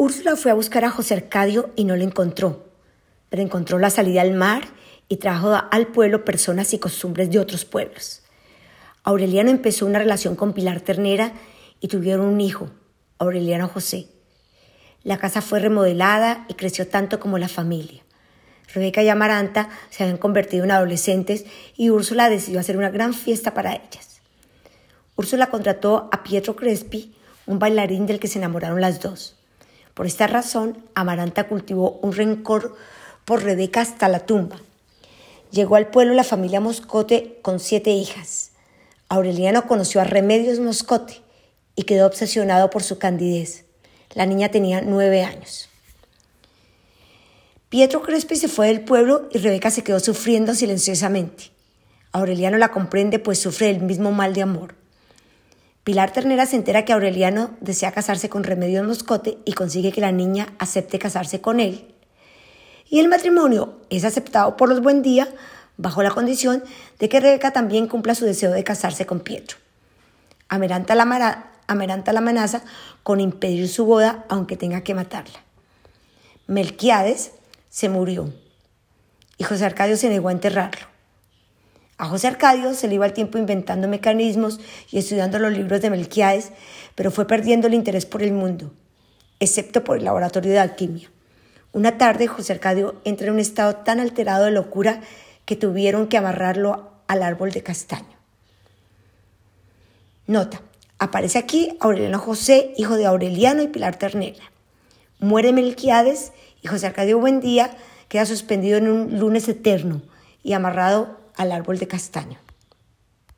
Úrsula fue a buscar a José Arcadio y no lo encontró, pero encontró la salida al mar y trajo al pueblo personas y costumbres de otros pueblos. Aureliano empezó una relación con Pilar Ternera y tuvieron un hijo, Aureliano José. La casa fue remodelada y creció tanto como la familia. Rebeca y Amaranta se habían convertido en adolescentes y Úrsula decidió hacer una gran fiesta para ellas. Úrsula contrató a Pietro Crespi, un bailarín del que se enamoraron las dos. Por esta razón, Amaranta cultivó un rencor por Rebeca hasta la tumba. Llegó al pueblo la familia Moscote con siete hijas. Aureliano conoció a Remedios Moscote y quedó obsesionado por su candidez. La niña tenía nueve años. Pietro Crespi se fue del pueblo y Rebeca se quedó sufriendo silenciosamente. Aureliano la comprende pues sufre el mismo mal de amor. Pilar Ternera se entera que Aureliano desea casarse con Remedios Moscote y consigue que la niña acepte casarse con él. Y el matrimonio es aceptado por los Buen Día bajo la condición de que Rebeca también cumpla su deseo de casarse con Pietro. Ameranta la, Ameranta la amenaza con impedir su boda aunque tenga que matarla. Melquiades se murió y José Arcadio se negó a enterrarlo. A José Arcadio se le iba el tiempo inventando mecanismos y estudiando los libros de Melquiades, pero fue perdiendo el interés por el mundo, excepto por el laboratorio de alquimia. Una tarde José Arcadio entra en un estado tan alterado de locura que tuvieron que amarrarlo al árbol de castaño. Nota, aparece aquí Aureliano José, hijo de Aureliano y Pilar Ternera. Muere Melquiades y José Arcadio Buendía queda suspendido en un lunes eterno y amarrado al árbol de castaño.